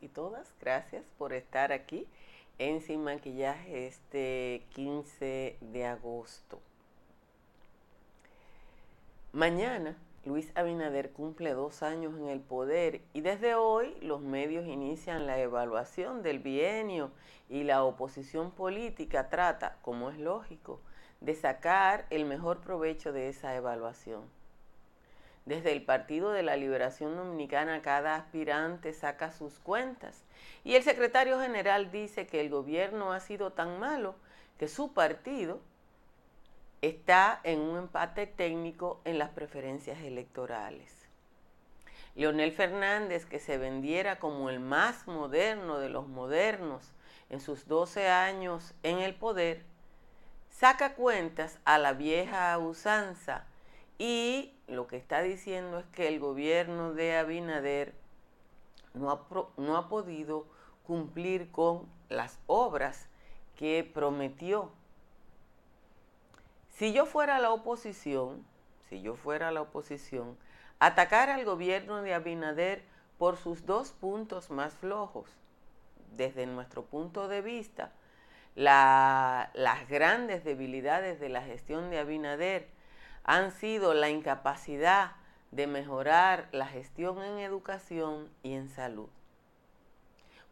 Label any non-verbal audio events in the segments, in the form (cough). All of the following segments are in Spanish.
y todas. Gracias por estar aquí en Sin Maquillaje este 15 de agosto. Mañana Luis Abinader cumple dos años en el poder y desde hoy los medios inician la evaluación del bienio y la oposición política trata, como es lógico, de sacar el mejor provecho de esa evaluación. Desde el Partido de la Liberación Dominicana cada aspirante saca sus cuentas y el secretario general dice que el gobierno ha sido tan malo que su partido está en un empate técnico en las preferencias electorales. Leonel Fernández, que se vendiera como el más moderno de los modernos en sus 12 años en el poder, saca cuentas a la vieja usanza y lo que está diciendo es que el gobierno de Abinader no ha, podido cumplir con las obras que prometió. Si yo fuera la oposición, si yo fuera la oposición, atacar al gobierno de Abinader por sus dos puntos más flojos, desde nuestro punto de vista, las grandes debilidades de la gestión de Abinader han sido la incapacidad de mejorar la gestión en educación y en salud.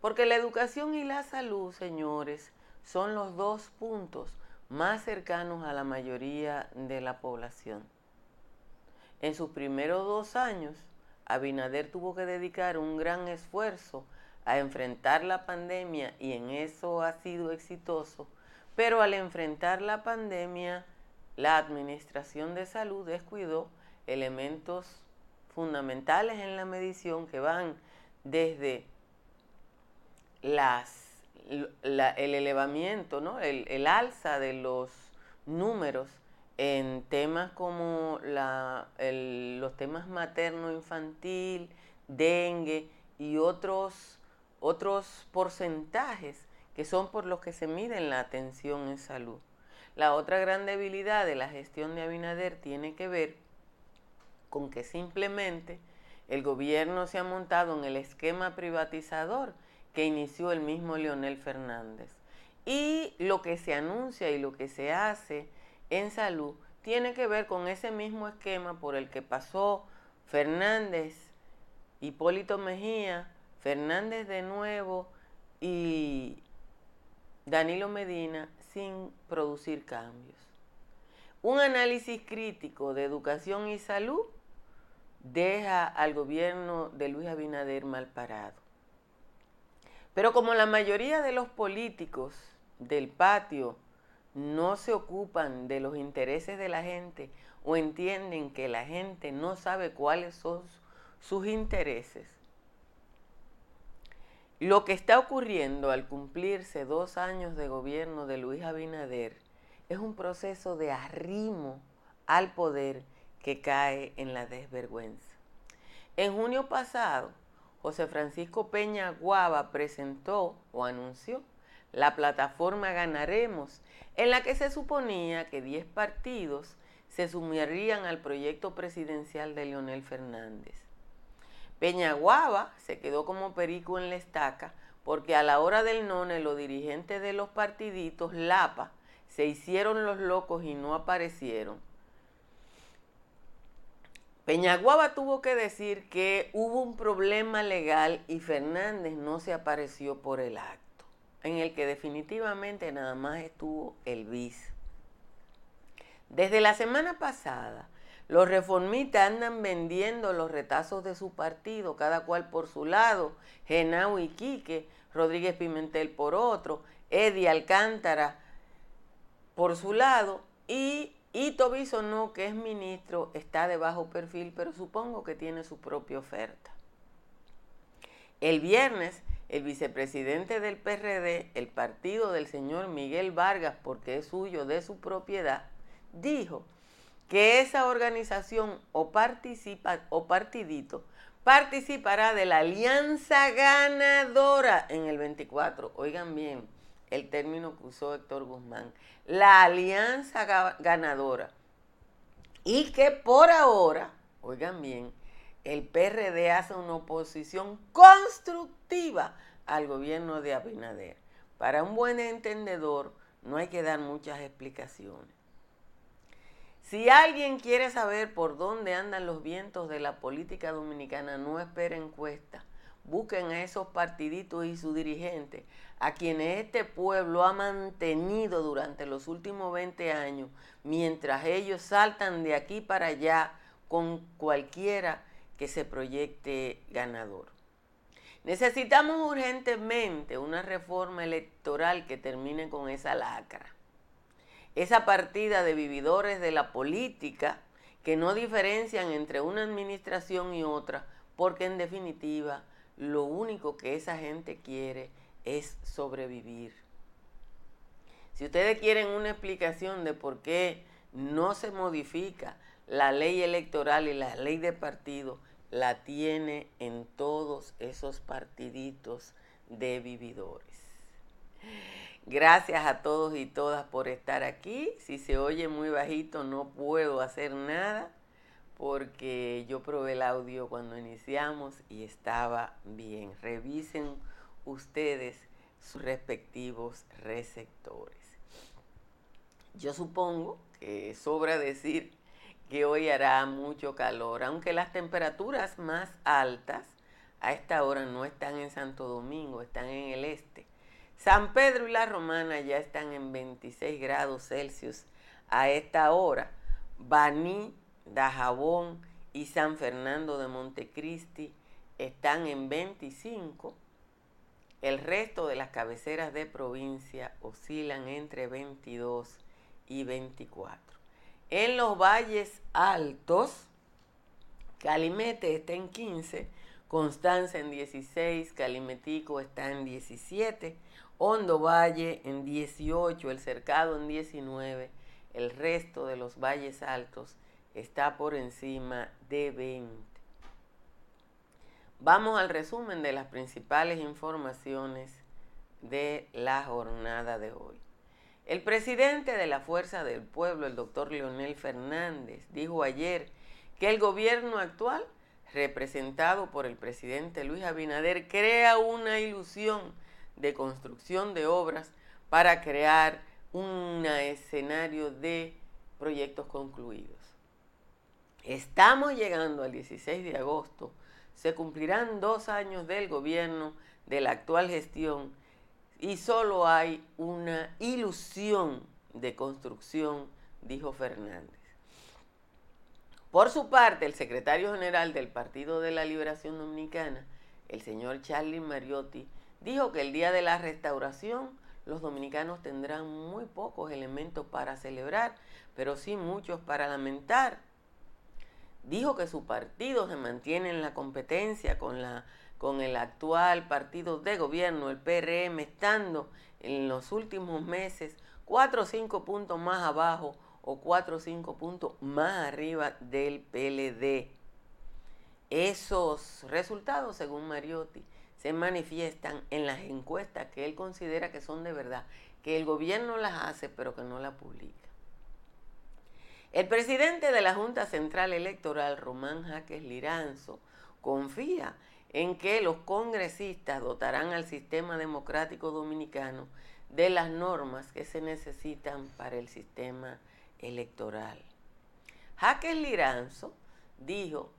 Porque la educación y la salud, señores, son los dos puntos más cercanos a la mayoría de la población. En sus primeros dos años, Abinader tuvo que dedicar un gran esfuerzo a enfrentar la pandemia y en eso ha sido exitoso, pero al enfrentar la pandemia, la Administración de Salud descuidó elementos fundamentales en la medición que van desde el elevamiento, el, alza de los números en temas como los temas materno-infantil, dengue y otros, otros porcentajes que son por los que se mide la atención en salud. La otra gran debilidad de la gestión de Abinader tiene que ver con que simplemente el gobierno se ha montado en el esquema privatizador que inició el mismo Leonel Fernández. Y lo que se anuncia y lo que se hace en salud tiene que ver con ese mismo esquema por el que pasó Fernández, Hipólito Mejía, Fernández de nuevo y Danilo Medina sin producir cambios. Un análisis crítico de educación y salud deja al gobierno de Luis Abinader mal parado. Pero como la mayoría de los políticos del patio no se ocupan de los intereses de la gente o entienden que la gente no sabe cuáles son sus intereses, lo que está ocurriendo al cumplirse dos años de gobierno de Luis Abinader es un proceso de arrimo al poder que cae en la desvergüenza. En junio pasado, José Francisco Peña Guava presentó o anunció la plataforma Ganaremos, en la que se suponía que 10 partidos se sumirían al proyecto presidencial de Leonel Fernández. Peña Guava se quedó como perico en la estaca porque a la hora del none los dirigentes de los partiditos Lapa se hicieron los locos y no aparecieron Peñaguaba tuvo que decir que hubo un problema legal y Fernández no se apareció por el acto, en el que definitivamente nada más estuvo el bis. Desde la semana pasada, los reformistas andan vendiendo los retazos de su partido, cada cual por su lado, Genao y Quique, Rodríguez Pimentel por otro, Eddie Alcántara por su lado, y Tobiso no, que es ministro, está de bajo perfil, pero supongo que tiene su propia oferta. El viernes, el vicepresidente del PRD, el partido del señor Miguel Vargas, porque es suyo, de su propiedad, dijo que esa organización o, participa, o partidito participará de la alianza ganadora en el 24. Oigan bien, el término que usó Héctor Guzmán, la alianza ganadora. Y que por ahora, oigan bien, el PRD hace una oposición constructiva al gobierno de Abinader. Para un buen entendedor no hay que dar muchas explicaciones. Si alguien quiere saber por dónde andan los vientos de la política dominicana, no espere encuesta. Busquen a esos partiditos y sus dirigentes, a quienes este pueblo ha mantenido durante los últimos 20 años, mientras ellos saltan de aquí para allá con cualquiera que se proyecte ganador. Necesitamos urgentemente una reforma electoral que termine con esa lacra. Esa partida de vividores de la política que no diferencian entre una administración y otra, porque en definitiva lo único que esa gente quiere es sobrevivir. Si ustedes quieren una explicación de por qué no se modifica la ley electoral y la ley de partido, la tiene en todos esos partiditos de vividores. Gracias a todos y todas por estar aquí. Si se oye muy bajito no puedo hacer nada porque yo probé el audio cuando iniciamos y estaba bien. Revisen ustedes sus respectivos receptores. Yo supongo que sobra decir que hoy hará mucho calor, aunque las temperaturas más altas a esta hora no están en Santo Domingo, están en el este. San Pedro y la Romana ya están en 26 grados Celsius a esta hora. Baní, Dajabón y San Fernando de Montecristi están en 25. El resto de las cabeceras de provincia oscilan entre 22 y 24. En los valles altos, Calimete está en 15, Constanza en 16, Calimetico está en 17, Hondo Valle en 18, El Cercado en 19, el resto de los valles altos está por encima de 20. Vamos al resumen de las principales informaciones de la jornada de hoy. El presidente de la Fuerza del Pueblo, el doctor Leonel Fernández, dijo ayer que el gobierno actual, representado por el presidente Luis Abinader, crea una ilusión de construcción de obras para crear un escenario de proyectos concluidos. Estamos llegando al 16 de agosto, se cumplirán dos años del gobierno de la actual gestión y solo hay una ilusión de construcción, dijo Fernández. Por su parte, el secretario general del Partido de la Liberación Dominicana, el señor Charlie Mariotti, dijo que el día de la restauración los dominicanos tendrán muy pocos elementos para celebrar, pero sí muchos para lamentar. Dijo que su partido se mantiene en la competencia con la con el actual partido de gobierno, el PRM, estando en los últimos meses cuatro o cinco puntos más abajo o cuatro o cinco puntos más arriba del PLD. Esos resultados, según Mariotti, se manifiestan en las encuestas que él considera que son de verdad, que el gobierno las hace pero que no las publica. El presidente de la Junta Central Electoral, Román Jaques Liranzo, confía en que los congresistas dotarán al sistema democrático dominicano de las normas que se necesitan para el sistema electoral. Jaques Liranzo dijo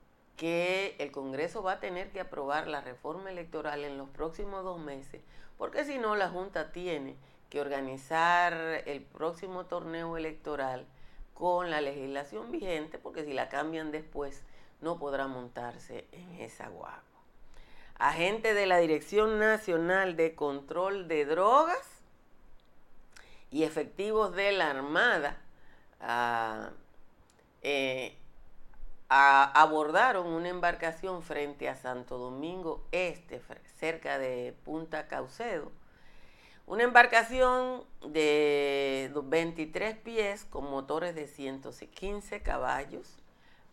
que el Congreso va a tener que aprobar la reforma electoral en los próximos dos meses, porque si no la Junta tiene que organizar el próximo torneo electoral con la legislación vigente, porque si la cambian después no podrá montarse en esa guagua. Agente de la Dirección Nacional de Control de Drogas y efectivos de la Armada ah, eh, abordaron una embarcación frente a Santo Domingo Este, cerca de Punta Caucedo. Una embarcación de 23 pies con motores de 115 caballos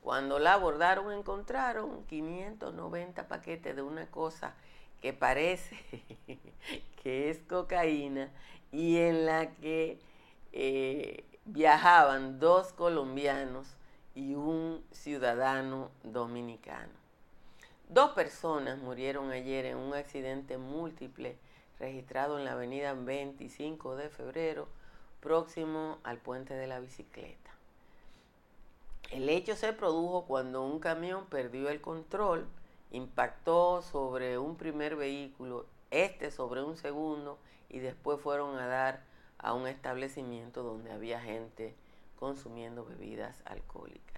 cuando la abordaron encontraron 590 paquetes de una cosa que parece (laughs) que es cocaína y en la que eh, viajaban dos colombianos y un ciudadano dominicano. Dos personas murieron ayer en un accidente múltiple registrado en la avenida 25 de febrero, próximo al puente de la bicicleta. El hecho se produjo cuando un camión perdió el control, impactó sobre un primer vehículo, este sobre un segundo y después fueron a dar a un establecimiento donde había gente consumiendo bebidas alcohólicas.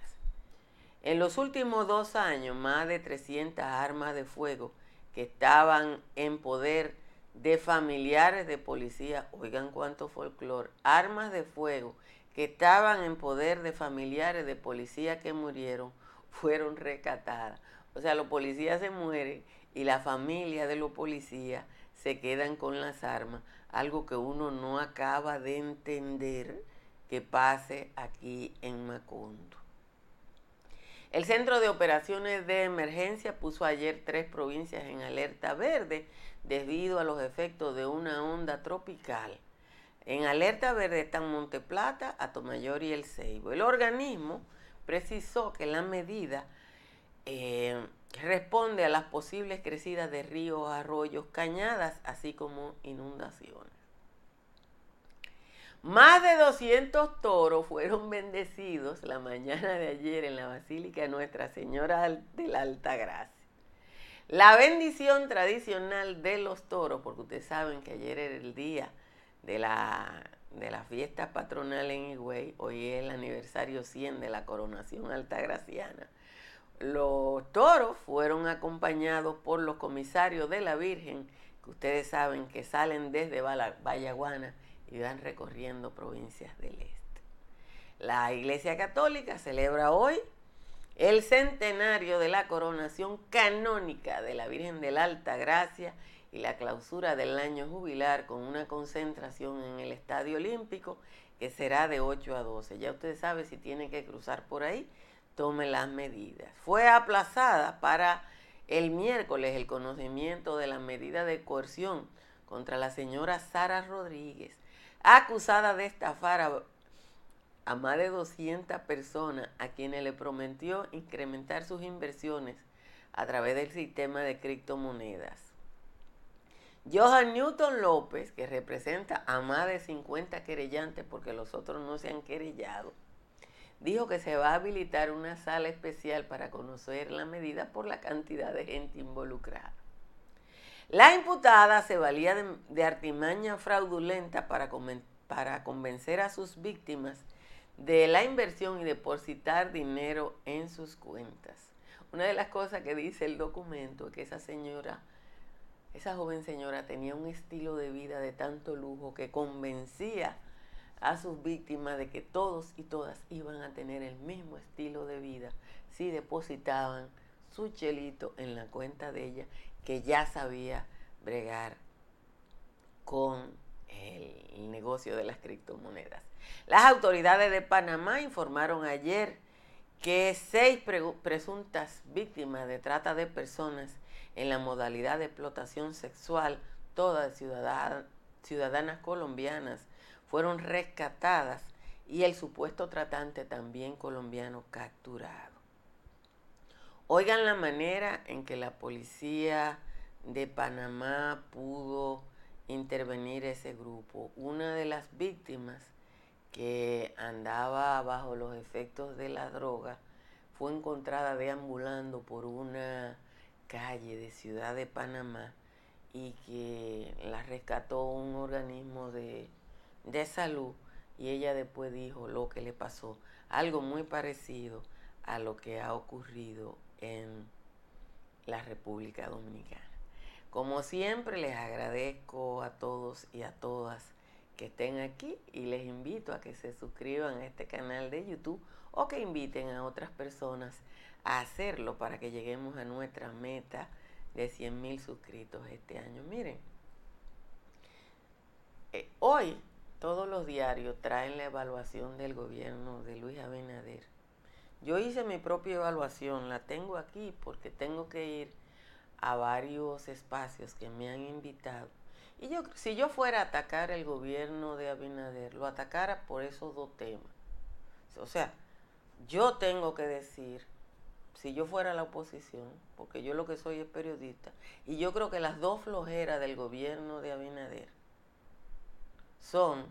En los últimos dos años, más de 300 armas de fuego que estaban en poder de familiares de policía, oigan cuánto folclore, armas de fuego que estaban en poder de familiares de policía que murieron, (laughs) fueron rescatadas. O sea, los policías se mueren y la familia de los policías se quedan con las armas, algo que uno no acaba de entender que pase aquí en Macondo. El Centro de Operaciones de Emergencia puso ayer tres provincias en alerta verde debido a los efectos de una onda tropical. En alerta verde están Monteplata, Atomayor y El Ceibo. El organismo precisó que la medida eh, responde a las posibles crecidas de ríos, arroyos, cañadas, así como inundaciones. Más de 200 toros fueron bendecidos la mañana de ayer en la Basílica Nuestra Señora de la Alta Gracia. La bendición tradicional de los toros, porque ustedes saben que ayer era el día de la, de la fiesta patronal en Higüey, hoy es el aniversario 100 de la coronación altagraciana. Los toros fueron acompañados por los comisarios de la Virgen, que ustedes saben que salen desde Vallaguana y van recorriendo provincias del este. La Iglesia Católica celebra hoy el centenario de la coronación canónica de la Virgen de la Alta Gracia y la clausura del año jubilar con una concentración en el Estadio Olímpico que será de 8 a 12. Ya usted sabe si tiene que cruzar por ahí, tome las medidas. Fue aplazada para el miércoles el conocimiento de la medida de coerción contra la señora Sara Rodríguez, acusada de estafar a, a más de 200 personas a quienes le prometió incrementar sus inversiones a través del sistema de criptomonedas. Johan Newton López, que representa a más de 50 querellantes porque los otros no se han querellado, dijo que se va a habilitar una sala especial para conocer la medida por la cantidad de gente involucrada. La imputada se valía de, artimaña fraudulenta para, para convencer a sus víctimas de la inversión y depositar dinero en sus cuentas. Una de las cosas que dice el documento es que esa señora esa joven señora tenía un estilo de vida de tanto lujo que convencía a sus víctimas de que todos y todas iban a tener el mismo estilo de vida si depositaban su chelito en la cuenta de ella, que ya sabía bregar con el negocio de las criptomonedas. Las autoridades de Panamá informaron ayer que seis presuntas víctimas de trata de personas en la modalidad de explotación sexual, todas ciudadanas, colombianas fueron rescatadas y el supuesto tratante también colombiano capturado. Oigan la manera en que la policía de Panamá pudo intervenir ese grupo. Una de las víctimas que andaba bajo los efectos de la droga fue encontrada deambulando por una calle de Ciudad de Panamá y que la rescató un organismo de, de salud y ella después dijo lo que le pasó, algo muy parecido a lo que ha ocurrido en la República Dominicana. Como siempre les agradezco a todos y a todas que estén aquí y les invito a que se suscriban a este canal de YouTube o que inviten a otras personas a hacerlo para que lleguemos a nuestra meta de 100 mil suscritos este año. Miren, eh, hoy todos los diarios traen la evaluación del gobierno de Luis Abinader. Yo hice mi propia evaluación, la tengo aquí porque tengo que ir a varios espacios que me han invitado. Y yo, si yo fuera a atacar el gobierno de Abinader, lo atacara por esos dos temas. O sea, yo tengo que decir si yo fuera la oposición, porque yo lo que soy es periodista, y yo creo que las dos flojeras del gobierno de Abinader son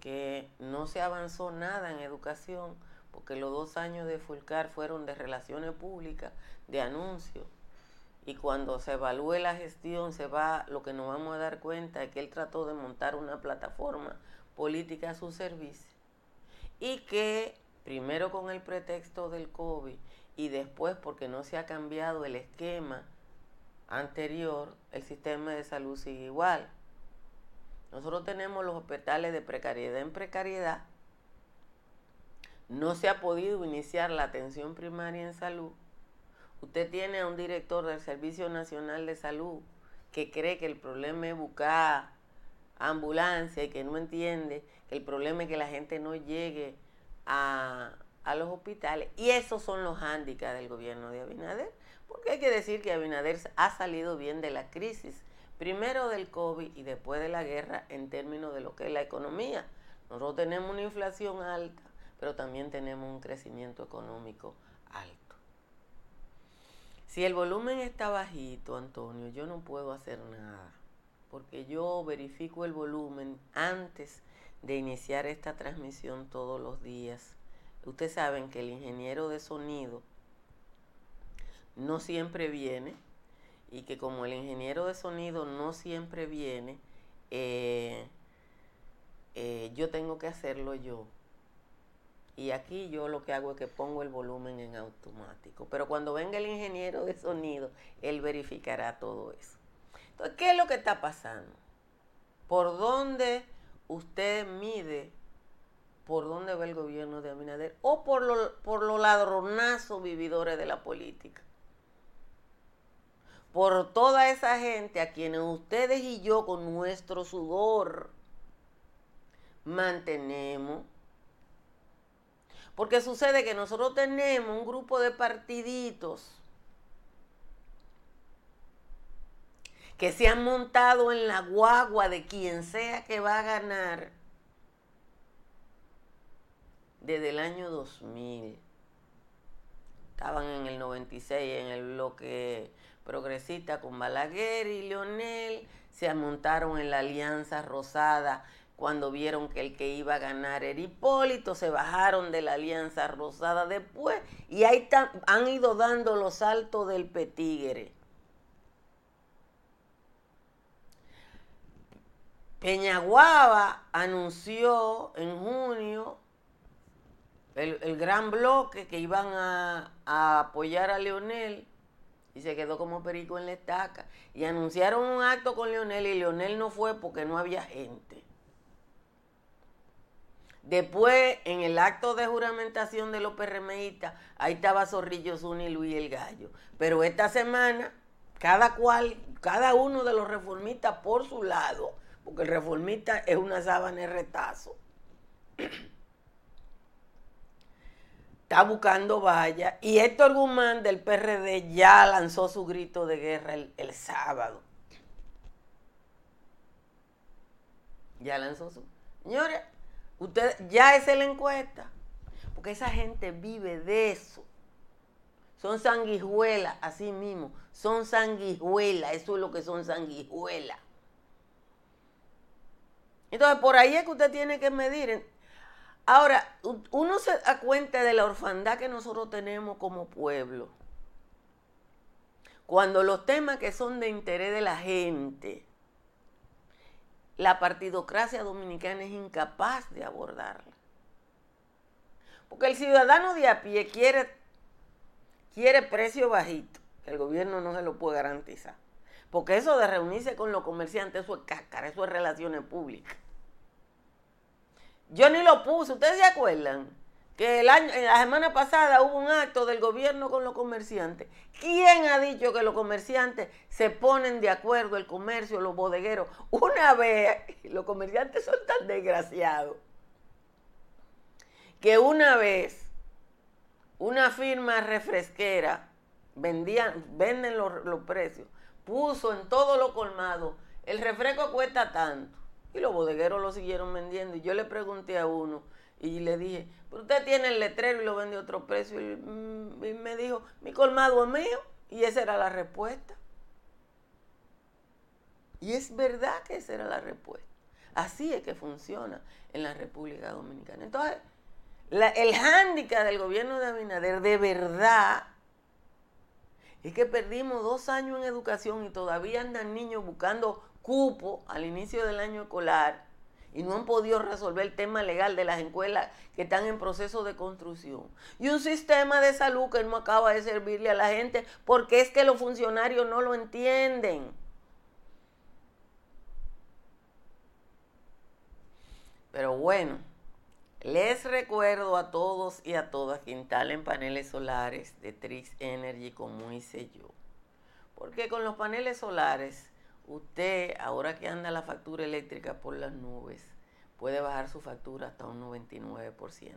que no se avanzó nada en educación, porque los dos años de Fulcar fueron de relaciones públicas, de anuncios, y cuando se evalúe la gestión se va, lo que nos vamos a dar cuenta es que él trató de montar una plataforma política a su servicio, y que primero con el pretexto del COVID y después porque no se ha cambiado el esquema anterior, el sistema de salud sigue igual. Nosotros tenemos los hospitales de precariedad en precariedad. No se ha podido iniciar la atención primaria en salud. Usted tiene a un director del Servicio Nacional de Salud que cree que el problema es buscar ambulancia y que no entiende que el problema es que la gente no llegue a, los hospitales. Y esos son los hándicaps del gobierno de Abinader, porque hay que decir que Abinader ha salido bien de la crisis, primero del COVID y después de la guerra en términos de lo que es la economía. Nosotros tenemos una inflación alta, pero también tenemos un crecimiento económico alto. Si el volumen está bajito, Antonio, yo no puedo hacer nada, porque yo verifico el volumen antes de iniciar esta transmisión todos los días. Ustedes saben que el ingeniero de sonido no siempre viene y que como el ingeniero de sonido no siempre viene, eh, eh, yo tengo que hacerlo yo. Y aquí yo lo que hago es que pongo el volumen en automático. Pero cuando venga el ingeniero de sonido, él verificará todo eso. Entonces, ¿qué es lo que está pasando? ¿Por dónde usted mide por dónde va el gobierno de Abinader o por, lo, por los ladronazos vividores de la política. Por toda esa gente a quienes ustedes y yo con nuestro sudor mantenemos. Porque sucede que nosotros tenemos un grupo de partiditos que se han montado en la guagua de quien sea que va a ganar desde el año 2000. Estaban en el 96 en el bloque progresista con Balaguer y Leonel. Se montaron en la Alianza Rosada cuando vieron que el que iba a ganar era Hipólito, se bajaron de la Alianza Rosada después y ahí han ido dando los saltos del petigre. Peñaguaba anunció en junio el, gran bloque que iban a, apoyar a Leonel y se quedó como perico en la estaca. Y anunciaron un acto con Leonel y Leonel no fue porque no había gente. Después, en el acto de juramentación de los PRMistas, ahí estaba Zorrillo Zuni y Luis el Gallo. Pero esta semana, cada cual, cada uno de los reformistas por su lado, porque el reformista es una sábana de retazo. (clears throat) Está buscando vaya. Y Héctor Guzmán del PRD ya lanzó su grito de guerra el, el sábado. Ya lanzó su. Señores, usted ya es la encuesta. Porque esa gente vive de eso. Son sanguijuelas, así mismo. Son sanguijuelas. Eso es lo que son sanguijuelas. Entonces, por ahí es que usted tiene que medir. Ahora, uno se da cuenta de la orfandad que nosotros tenemos como pueblo. Cuando los temas que son de interés de la gente, la partidocracia dominicana es incapaz de abordarla. Porque el ciudadano de a pie quiere, quiere precio bajito, que el gobierno no se lo puede garantizar. Porque eso de reunirse con los comerciantes, eso es cácara, eso es relaciones públicas. Yo ni lo puse, ¿ustedes se acuerdan? Que el año, la semana pasada hubo un acto del gobierno con los comerciantes. ¿Quién ha dicho que los comerciantes se ponen de acuerdo, el comercio, los bodegueros? Una vez, (laughs) los comerciantes son tan desgraciados, que una vez una firma refresquera vendían, venden los, los precios puso en todo lo colmado, el refresco cuesta tanto. Y los bodegueros lo siguieron vendiendo. Y yo le pregunté a uno Y le dije, pero usted tiene el letrero y lo vende a otro precio. Y, mm, y me dijo, mi colmado es mío. Y esa era la respuesta. Y es verdad que esa era la respuesta. Así es que funciona en la República Dominicana. Entonces, el hándicap del gobierno de Abinader de verdad es que perdimos dos años en educación y todavía andan niños buscando cupo al inicio del año escolar y no han podido resolver el tema legal de las escuelas que están en proceso de construcción. Y un sistema de salud que no acaba de servirle a la gente porque es que los funcionarios no lo entienden. Pero bueno, les recuerdo a todos y a todas que instalen paneles solares de Trix Energy como hice yo. Porque con los paneles solares, usted, ahora que anda la factura eléctrica por las nubes, puede bajar su factura hasta un 99%.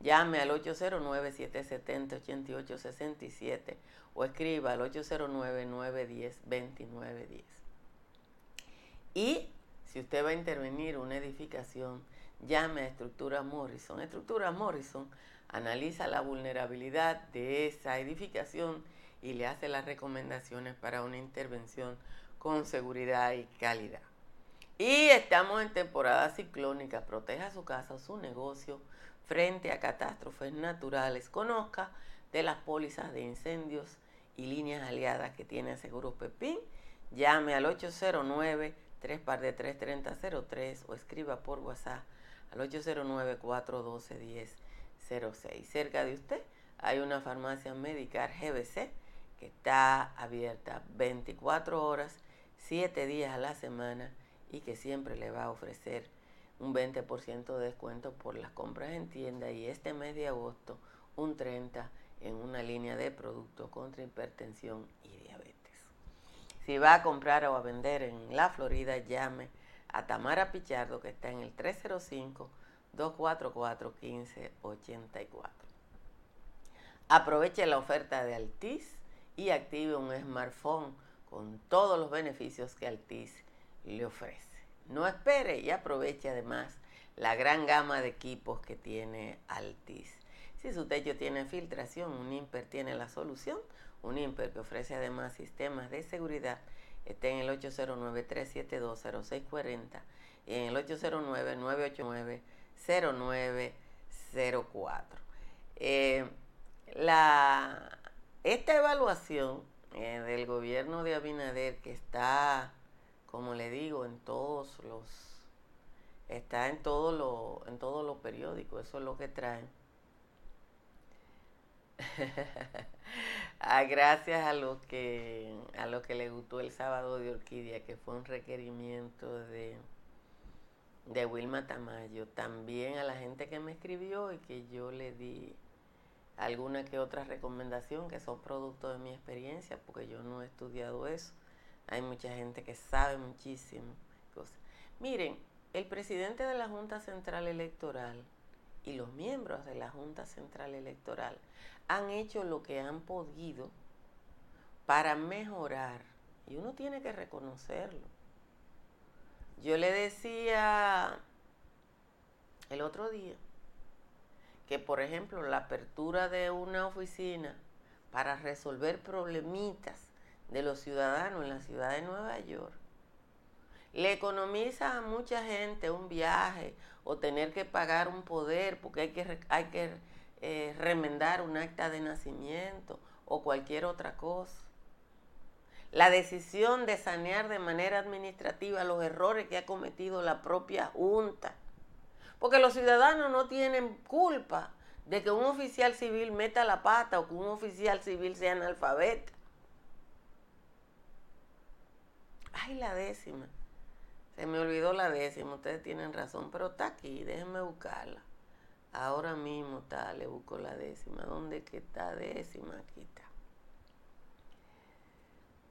Llame al 809-770-8867 o escriba al 809-910-2910. Y si usted va a intervenir una edificación, llame a Estructura Morrison. Estructura Morrison analiza la vulnerabilidad de esa edificación y le hace las recomendaciones para una intervención con seguridad y calidad. Y estamos en temporada ciclónica. Proteja su casa o su negocio frente a catástrofes naturales. Conozca de las pólizas de incendios y líneas aliadas que tiene Seguro Pepín. Llame al 809 3 par de 33003 o escriba por WhatsApp al 809-412-1006. Cerca de usted hay una farmacia médica GBC que está abierta 24 horas, 7 días a la semana y que siempre le va a ofrecer un 20% de descuento por las compras en tienda y este mes de agosto un 30% en una línea de productos contra hipertensión y diabetes. Si va a comprar o a vender en la Florida, llame a Tamara Pichardo que está en el 305-244-1584. Aproveche la oferta de Altis y active un smartphone con todos los beneficios que Altis le ofrece. No espere y aproveche además la gran gama de equipos que tiene Altis. Si su techo tiene filtración, un IMPER tiene la solución un IMPER que ofrece además sistemas de seguridad está en el 809-372-0640 y en el 809-989-0904. Eh, la, esta evaluación eh, del gobierno de Abinader que está, como le digo, en todos los, está en todo lo, en todos los periódicos, eso es lo que traen. (laughs) Ah, gracias a lo que a lo que le gustó el sábado de Orquídea, que fue un requerimiento de, de Wilma Tamayo. También a la gente que me escribió y que yo le di alguna que otra recomendación que son producto de mi experiencia, porque yo no he estudiado eso. Hay mucha gente que sabe muchísimo cosas. Miren, el presidente de la Junta Central Electoral y los miembros de la Junta Central Electoral han hecho lo que han podido para mejorar. Y uno tiene que reconocerlo. Yo le decía el otro día que, por ejemplo, la apertura de una oficina para resolver problemitas de los ciudadanos en la ciudad de Nueva York le economiza a mucha gente un viaje o tener que pagar un poder porque hay que, hay que eh, remendar un acta de nacimiento o cualquier otra cosa. La decisión de sanear de manera administrativa los errores que ha cometido la propia Junta. Porque los ciudadanos no tienen culpa de que un oficial civil meta la pata o que un oficial civil sea analfabeta. Ay, la décima. Se me olvidó la décima, ustedes tienen razón, pero está aquí, déjenme buscarla. Ahora mismo está, le busco la décima. ¿Dónde que está décima? Aquí está.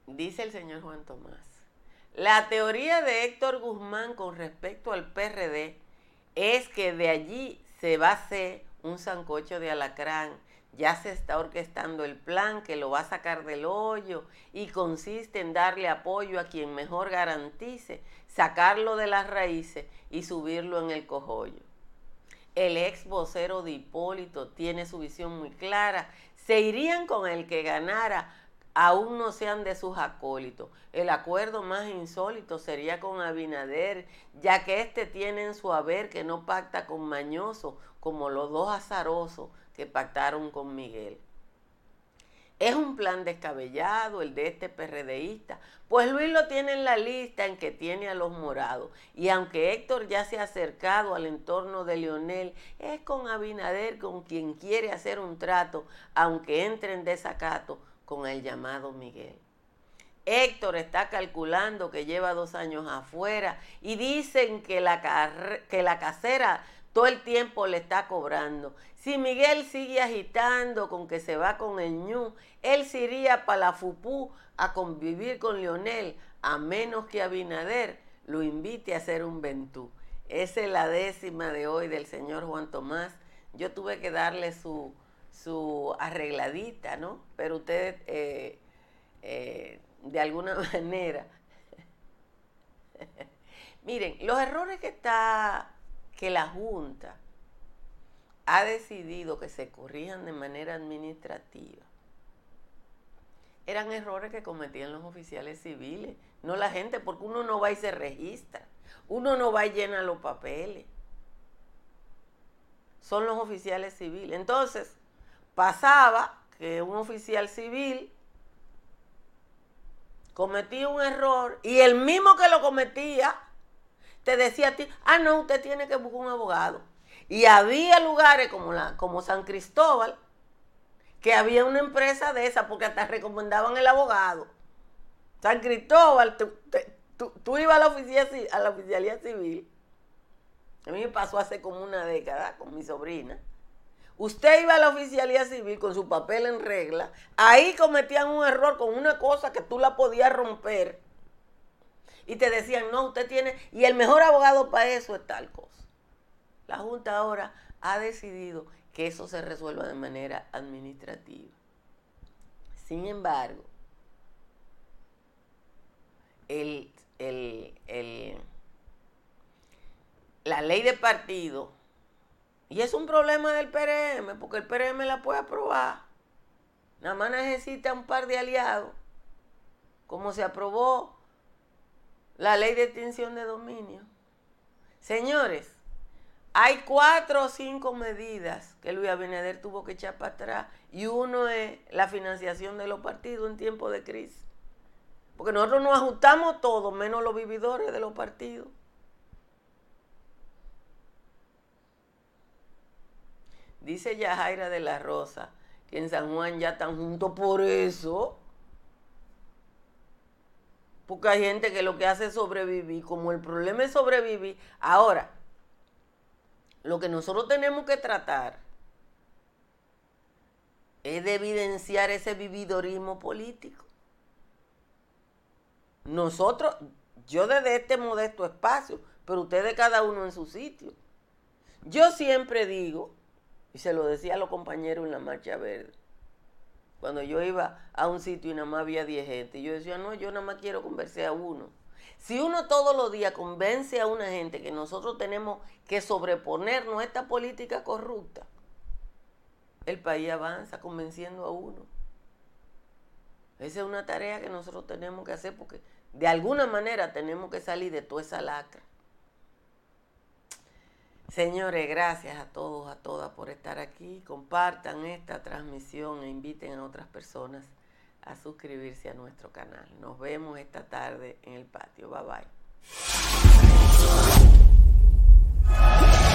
Dice el señor Juan Tomás. La teoría de Héctor Guzmán con respecto al PRD es que de allí se va a hacer un sancocho de alacrán. Ya se está orquestando el plan que lo va a sacar del hoyo y consiste en darle apoyo a quien mejor garantice sacarlo de las raíces y subirlo en el cojollo. el ex vocero de Hipólito tiene su visión muy clara. Se irían con el que ganara, aún no sean de sus acólitos. El acuerdo más insólito sería con Abinader, ya que éste tiene en su haber que no pacta con Mañoso, como los dos azarosos que pactaron con Miguel. Es un plan descabellado el de este PRDista, pues Luis lo tiene en la lista en que tiene a los morados. Y aunque Héctor ya se ha acercado al entorno de Leonel, es con Abinader con quien quiere hacer un trato, aunque entre en desacato con el llamado Miguel. Héctor está calculando que lleva dos años afuera y dicen que la, que la casera todo el tiempo le está cobrando. Si Miguel sigue agitando con que se va con el ñu, él se iría para la FUPU a convivir con Lionel, a menos que Abinader lo invite a hacer un ventú. Esa es la décima de hoy del señor Juan Tomás. Yo tuve que darle su, su arregladita, ¿no? Pero usted, eh, eh, de alguna (laughs) manera, (laughs) miren, los errores que está que la Junta ha decidido que se corrijan de manera administrativa, eran errores que cometían los oficiales civiles, no la gente, porque uno no va y se registra, uno no va y llena los papeles. Son los oficiales civiles. Entonces, pasaba que un oficial civil cometía un error y el mismo que lo cometía te decía a ti, ah, no, usted tiene que buscar un abogado. Y había lugares como, la, como San Cristóbal, que había una empresa de esa, porque hasta recomendaban el abogado. San Cristóbal, tú, ibas a la, oficina, a la oficialía civil. A mí me pasó hace como una década con mi sobrina. Usted iba a la oficialía civil con su papel en regla. Ahí cometían un error con una cosa que tú la podías romper y te decían, no, usted tiene, y el mejor abogado para eso es tal cosa. La Junta ahora ha decidido que eso se resuelva de manera administrativa. Sin embargo, el, la ley de partido, y es un problema del PRM, porque el PRM la puede aprobar, nada más necesita un par de aliados, como se aprobó la ley de extinción de dominio. Señores, hay cuatro o cinco medidas que Luis Abinader tuvo que echar para atrás y uno es la financiación de los partidos en tiempo de crisis. Porque nosotros nos ajustamos todos, menos los vividores de los partidos. Dice Yajaira de la Rosa que en San Juan ya están juntos por eso. Porque hay gente que lo que hace es sobrevivir. Como el problema es sobrevivir. Ahora, lo que nosotros tenemos que tratar es de evidenciar ese vividorismo político. Nosotros, yo desde este modesto espacio, pero ustedes cada uno en su sitio. Yo siempre digo, y se lo decía a los compañeros en la Marcha Verde, cuando yo iba a un sitio y nada más había 10 gente, yo decía, no, yo nada más quiero convencer a uno. Si uno todos los días convence a una gente que nosotros tenemos que sobreponernos a esta política corrupta, el país avanza convenciendo a uno. Esa es una tarea que nosotros tenemos que hacer porque de alguna manera tenemos que salir de toda esa lacra. Señores, gracias a todos, a todas por estar aquí. Compartan esta transmisión e inviten a otras personas a suscribirse a nuestro canal. Nos vemos esta tarde en el patio. Bye bye.